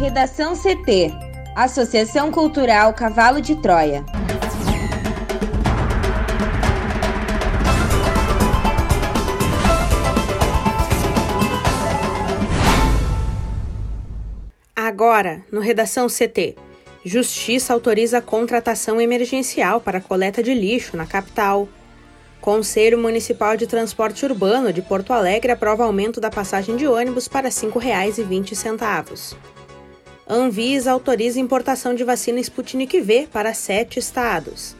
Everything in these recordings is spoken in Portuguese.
Redação CT Associação Cultural Cavalo de Troia. Agora, no Redação CT. Justiça autoriza contratação emergencial para coleta de lixo na capital. Conselho Municipal de Transporte Urbano de Porto Alegre aprova aumento da passagem de ônibus para R$ 5,20. Anvisa autoriza importação de vacina Sputnik V para sete estados.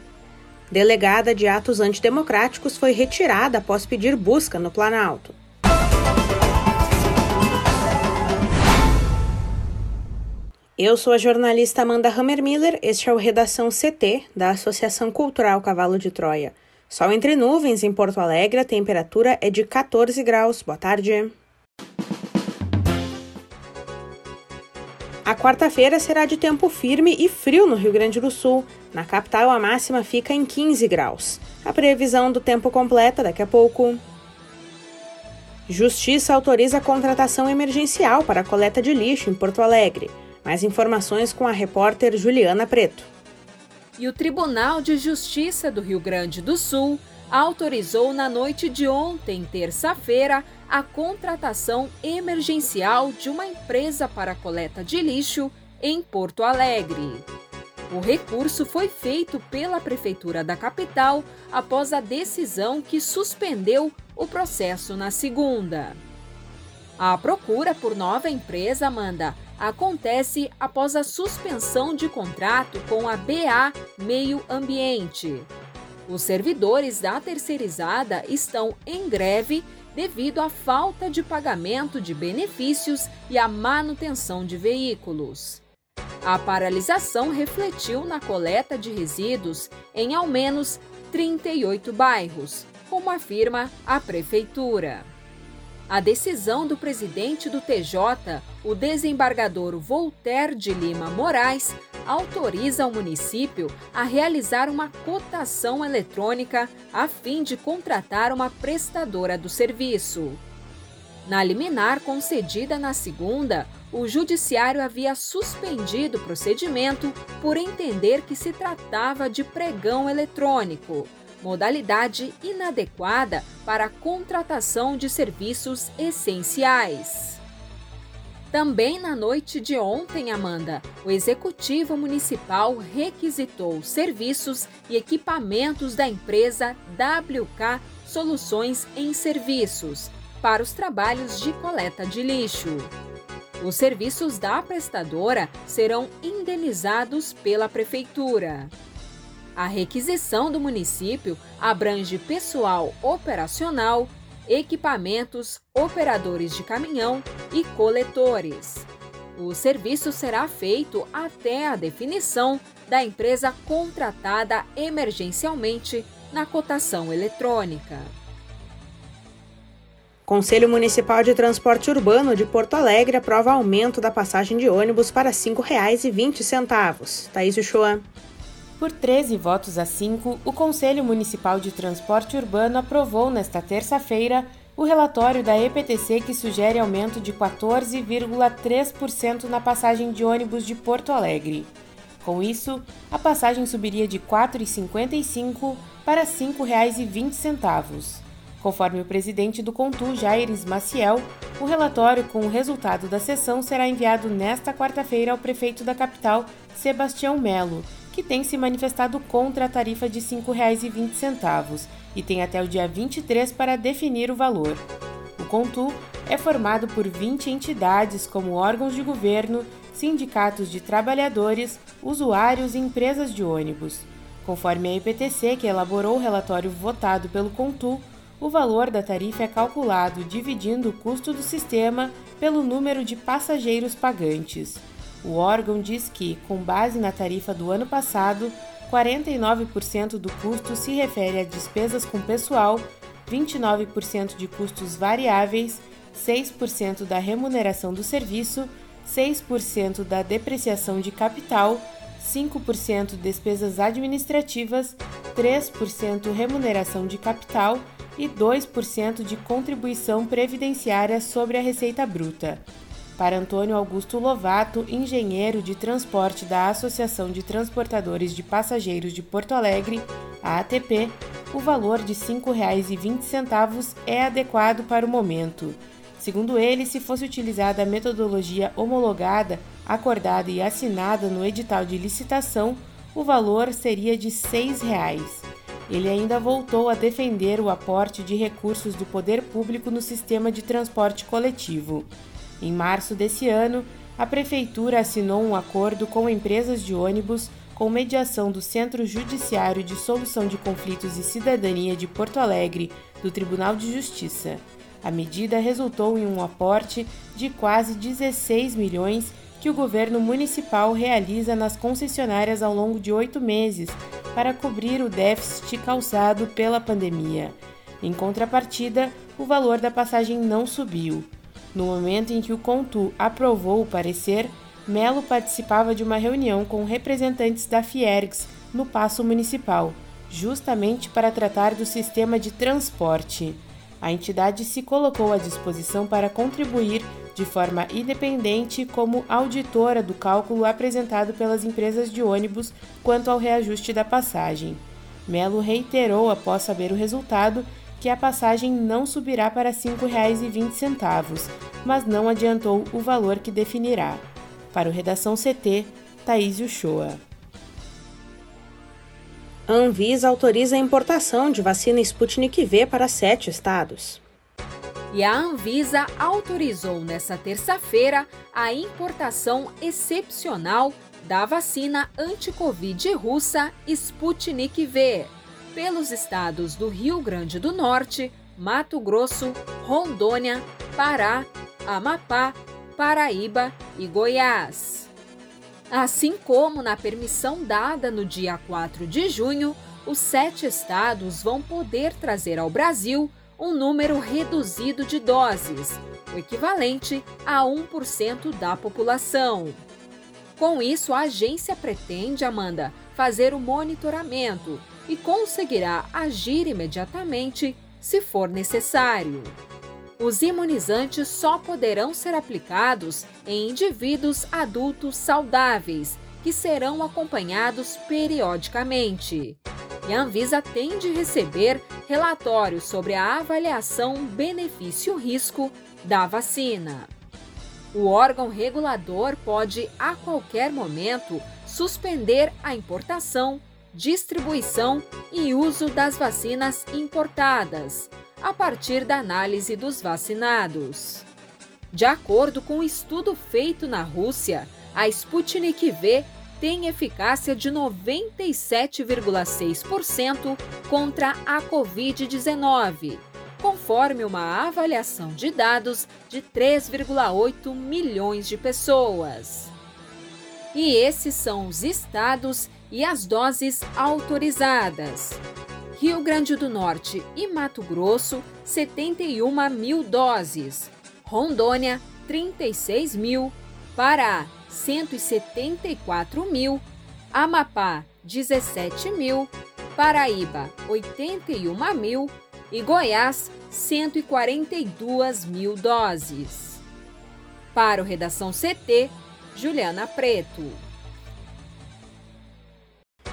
Delegada de atos antidemocráticos foi retirada após pedir busca no Planalto. Eu sou a jornalista Amanda Hammermiller, este é o Redação CT da Associação Cultural Cavalo de Troia. Sol entre nuvens em Porto Alegre, a temperatura é de 14 graus. Boa tarde. A quarta-feira será de tempo firme e frio no Rio Grande do Sul. Na capital, a máxima fica em 15 graus. A previsão do tempo completa daqui a pouco. Justiça autoriza a contratação emergencial para coleta de lixo em Porto Alegre. Mais informações com a repórter Juliana Preto. E o Tribunal de Justiça do Rio Grande do Sul autorizou na noite de ontem, terça-feira, a contratação emergencial de uma empresa para coleta de lixo em Porto Alegre. O recurso foi feito pela Prefeitura da capital após a decisão que suspendeu o processo na segunda. A procura por nova empresa, Amanda, acontece após a suspensão de contrato com a BA Meio Ambiente. Os servidores da terceirizada estão em greve devido à falta de pagamento de benefícios e à manutenção de veículos. A paralisação refletiu na coleta de resíduos em ao menos 38 bairros, como afirma a Prefeitura. A decisão do presidente do TJ, o desembargador Voltaire de Lima Moraes, autoriza o município a realizar uma cotação eletrônica a fim de contratar uma prestadora do serviço. Na liminar concedida na segunda, o Judiciário havia suspendido o procedimento por entender que se tratava de pregão eletrônico modalidade inadequada para a contratação de serviços essenciais. Também na noite de ontem, Amanda, o Executivo Municipal requisitou serviços e equipamentos da empresa WK Soluções em Serviços para os trabalhos de coleta de lixo. Os serviços da prestadora serão indenizados pela Prefeitura. A requisição do município abrange pessoal operacional, equipamentos, operadores de caminhão e coletores. O serviço será feito até a definição da empresa contratada emergencialmente na cotação eletrônica. Conselho Municipal de Transporte Urbano de Porto Alegre aprova aumento da passagem de ônibus para R$ 5,20. Thaís Uchoa. Por 13 votos a 5, o Conselho Municipal de Transporte Urbano aprovou nesta terça-feira o relatório da EPTC que sugere aumento de 14,3% na passagem de ônibus de Porto Alegre. Com isso, a passagem subiria de R$ 4,55 para R$ 5,20. Conforme o presidente do Contu, Jaires Maciel, o relatório com o resultado da sessão será enviado nesta quarta-feira ao prefeito da capital, Sebastião Melo, que tem se manifestado contra a tarifa de R$ 5,20 e tem até o dia 23 para definir o valor. O Contu é formado por 20 entidades como órgãos de governo, sindicatos de trabalhadores, usuários e empresas de ônibus. Conforme a IPTC, que elaborou o relatório votado pelo Contu, o valor da tarifa é calculado dividindo o custo do sistema pelo número de passageiros pagantes. O órgão diz que, com base na tarifa do ano passado, 49% do custo se refere a despesas com pessoal, 29% de custos variáveis, 6% da remuneração do serviço, 6% da depreciação de capital, 5% despesas administrativas, 3% remuneração de capital e 2% de contribuição previdenciária sobre a receita bruta. Para Antônio Augusto Lovato, engenheiro de transporte da Associação de Transportadores de Passageiros de Porto Alegre, a ATP, o valor de R$ 5,20 é adequado para o momento. Segundo ele, se fosse utilizada a metodologia homologada, acordada e assinada no edital de licitação, o valor seria de R$ 6,00. Ele ainda voltou a defender o aporte de recursos do poder público no sistema de transporte coletivo. Em março desse ano, a Prefeitura assinou um acordo com empresas de ônibus com mediação do Centro Judiciário de Solução de Conflitos e Cidadania de Porto Alegre, do Tribunal de Justiça. A medida resultou em um aporte de quase 16 milhões que o governo municipal realiza nas concessionárias ao longo de oito meses para cobrir o déficit causado pela pandemia. Em contrapartida, o valor da passagem não subiu. No momento em que o Contu aprovou o parecer, Melo participava de uma reunião com representantes da Fiergs no Paço Municipal, justamente para tratar do sistema de transporte. A entidade se colocou à disposição para contribuir de forma independente como auditora do cálculo apresentado pelas empresas de ônibus quanto ao reajuste da passagem. Melo reiterou, após saber o resultado, que a passagem não subirá para R$ 5,20, mas não adiantou o valor que definirá. Para o Redação CT, Thaís Uchoa. A Anvisa autoriza a importação de vacina Sputnik V para sete estados. E a Anvisa autorizou nesta terça-feira a importação excepcional da vacina anti-Covid russa Sputnik V pelos estados do Rio Grande do Norte, Mato Grosso, Rondônia, Pará, Amapá, Paraíba e Goiás. Assim como na permissão dada no dia 4 de junho, os sete estados vão poder trazer ao Brasil um número reduzido de doses, o equivalente a 1% da população. Com isso, a agência pretende, Amanda, fazer o monitoramento e conseguirá agir imediatamente se for necessário. Os imunizantes só poderão ser aplicados em indivíduos adultos saudáveis, que serão acompanhados periodicamente e a Anvisa tem de receber relatórios sobre a avaliação benefício-risco da vacina. O órgão regulador pode, a qualquer momento, suspender a importação, distribuição e uso das vacinas importadas, a partir da análise dos vacinados. De acordo com um estudo feito na Rússia, a Sputnik V tem eficácia de 97,6% contra a Covid-19, conforme uma avaliação de dados de 3,8 milhões de pessoas. E esses são os estados e as doses autorizadas. Rio Grande do Norte e Mato Grosso, 71 mil doses. Rondônia, 36 mil. Pará, 174 mil, Amapá 17 mil, Paraíba 81 mil e Goiás 142 mil doses. Para o Redação CT, Juliana Preto.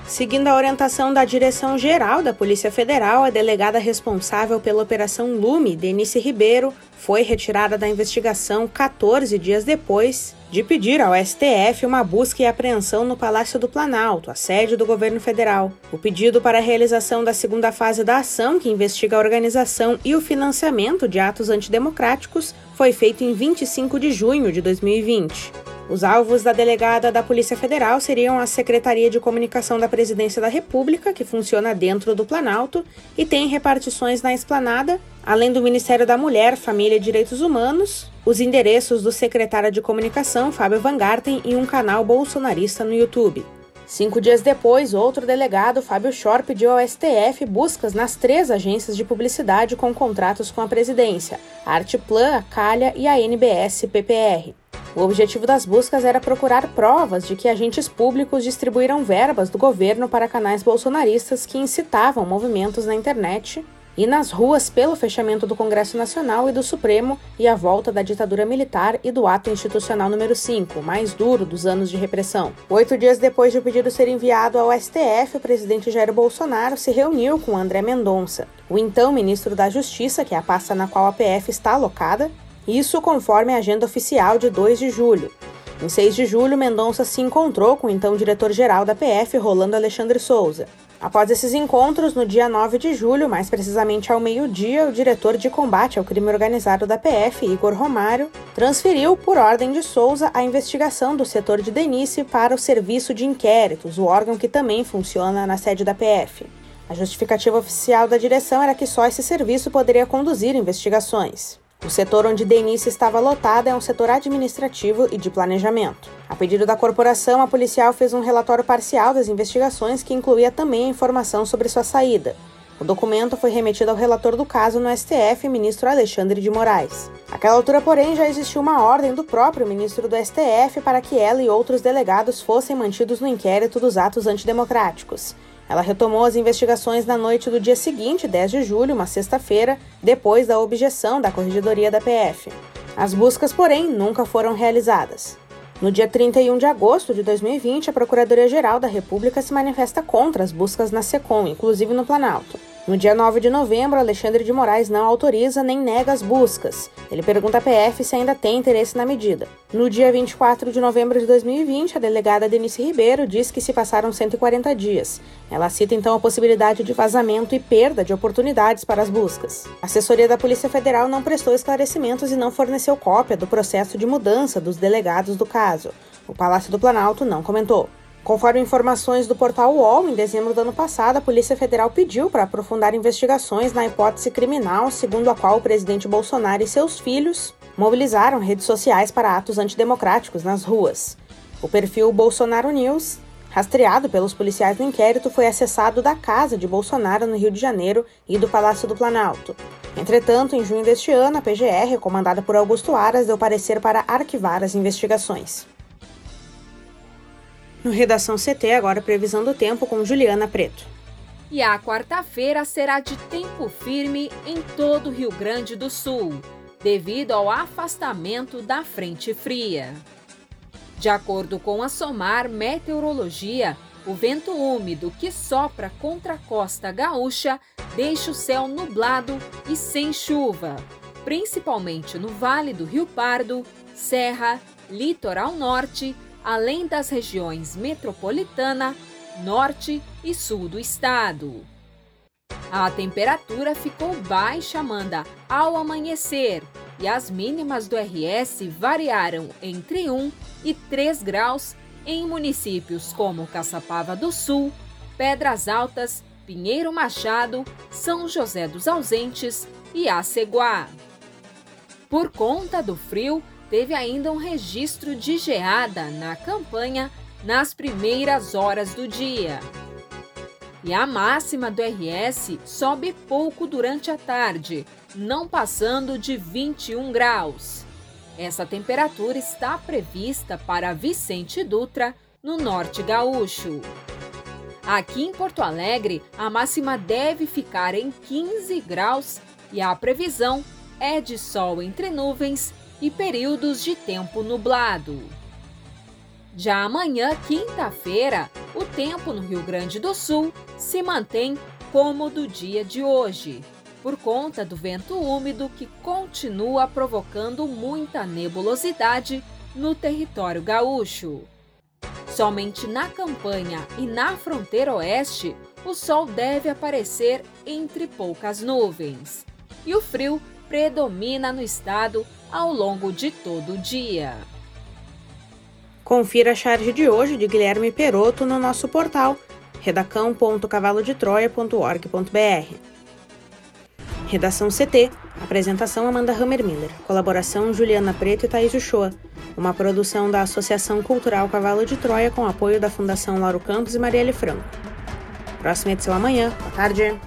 Seguindo a orientação da Direção-Geral da Polícia Federal, a delegada responsável pela Operação Lume, Denise Ribeiro, foi retirada da investigação 14 dias depois de pedir ao STF uma busca e apreensão no Palácio do Planalto, a sede do governo federal. O pedido para a realização da segunda fase da ação, que investiga a organização e o financiamento de atos antidemocráticos, foi feito em 25 de junho de 2020. Os alvos da delegada da Polícia Federal seriam a Secretaria de Comunicação da Presidência da República, que funciona dentro do Planalto e tem repartições na esplanada, além do Ministério da Mulher, Família e Direitos Humanos, os endereços do secretário de Comunicação, Fábio Van Garten, e um canal bolsonarista no YouTube. Cinco dias depois, outro delegado, Fábio Schor, pediu ao STF buscas nas três agências de publicidade com contratos com a presidência, a Artplan, a Calha e a NBS-PPR. O objetivo das buscas era procurar provas de que agentes públicos distribuíram verbas do governo para canais bolsonaristas que incitavam movimentos na internet e nas ruas pelo fechamento do Congresso Nacional e do Supremo e a volta da ditadura militar e do ato institucional número 5, mais duro dos anos de repressão. Oito dias depois de o pedido ser enviado ao STF, o presidente Jair Bolsonaro se reuniu com André Mendonça, o então ministro da Justiça, que é a pasta na qual a PF está alocada, isso conforme a agenda oficial de 2 de julho. Em 6 de julho, Mendonça se encontrou com o então diretor-geral da PF, Rolando Alexandre Souza. Após esses encontros, no dia 9 de julho, mais precisamente ao meio-dia, o diretor de combate ao crime organizado da PF, Igor Romário, transferiu, por ordem de Souza, a investigação do setor de Denise para o Serviço de Inquéritos, o órgão que também funciona na sede da PF. A justificativa oficial da direção era que só esse serviço poderia conduzir investigações. O setor onde Denise estava lotada é um setor administrativo e de planejamento. A pedido da corporação, a policial fez um relatório parcial das investigações que incluía também a informação sobre sua saída. O documento foi remetido ao relator do caso no STF, ministro Alexandre de Moraes. Naquela altura, porém, já existiu uma ordem do próprio ministro do STF para que ela e outros delegados fossem mantidos no inquérito dos atos antidemocráticos. Ela retomou as investigações na noite do dia seguinte, 10 de julho, uma sexta-feira, depois da objeção da Corregedoria da PF. As buscas, porém, nunca foram realizadas. No dia 31 de agosto de 2020, a Procuradoria-Geral da República se manifesta contra as buscas na SECOM, inclusive no Planalto. No dia 9 de novembro, Alexandre de Moraes não autoriza nem nega as buscas. Ele pergunta à PF se ainda tem interesse na medida. No dia 24 de novembro de 2020, a delegada Denise Ribeiro diz que se passaram 140 dias. Ela cita então a possibilidade de vazamento e perda de oportunidades para as buscas. A assessoria da Polícia Federal não prestou esclarecimentos e não forneceu cópia do processo de mudança dos delegados do caso. O Palácio do Planalto não comentou. Conforme informações do portal UOL, em dezembro do ano passado, a Polícia Federal pediu para aprofundar investigações na hipótese criminal segundo a qual o presidente Bolsonaro e seus filhos mobilizaram redes sociais para atos antidemocráticos nas ruas. O perfil Bolsonaro News, rastreado pelos policiais no inquérito, foi acessado da casa de Bolsonaro no Rio de Janeiro e do Palácio do Planalto. Entretanto, em junho deste ano, a PGR, comandada por Augusto Aras, deu parecer para arquivar as investigações. No Redação CT, agora previsão do tempo com Juliana Preto. E a quarta-feira será de tempo firme em todo o Rio Grande do Sul, devido ao afastamento da frente fria. De acordo com a SOMAR Meteorologia, o vento úmido que sopra contra a costa gaúcha deixa o céu nublado e sem chuva, principalmente no Vale do Rio Pardo, Serra, Litoral Norte além das regiões metropolitana, norte e sul do estado. A temperatura ficou baixa, Amanda, ao amanhecer, e as mínimas do RS variaram entre 1 e 3 graus em municípios como Caçapava do Sul, Pedras Altas, Pinheiro Machado, São José dos Ausentes e Aceguá. Por conta do frio, teve ainda um registro de geada na campanha nas primeiras horas do dia. E a máxima do RS sobe pouco durante a tarde, não passando de 21 graus. Essa temperatura está prevista para Vicente Dutra, no norte gaúcho. Aqui em Porto Alegre, a máxima deve ficar em 15 graus e a previsão é de sol entre nuvens e períodos de tempo nublado. Já amanhã, quinta-feira, o tempo no Rio Grande do Sul se mantém como do dia de hoje, por conta do vento úmido que continua provocando muita nebulosidade no território gaúcho. Somente na campanha e na fronteira oeste, o sol deve aparecer entre poucas nuvens. E o frio predomina no estado ao longo de todo o dia. Confira a charge de hoje de Guilherme Peroto no nosso portal redacão.cavalodetroia.org.br. Redação CT. Apresentação Amanda Hammermiller. Colaboração Juliana Preto e Thaís Uchoa. Uma produção da Associação Cultural Cavalo de Troia com apoio da Fundação Lauro Campos e Marielle Franco. Próxima edição amanhã. Boa tarde.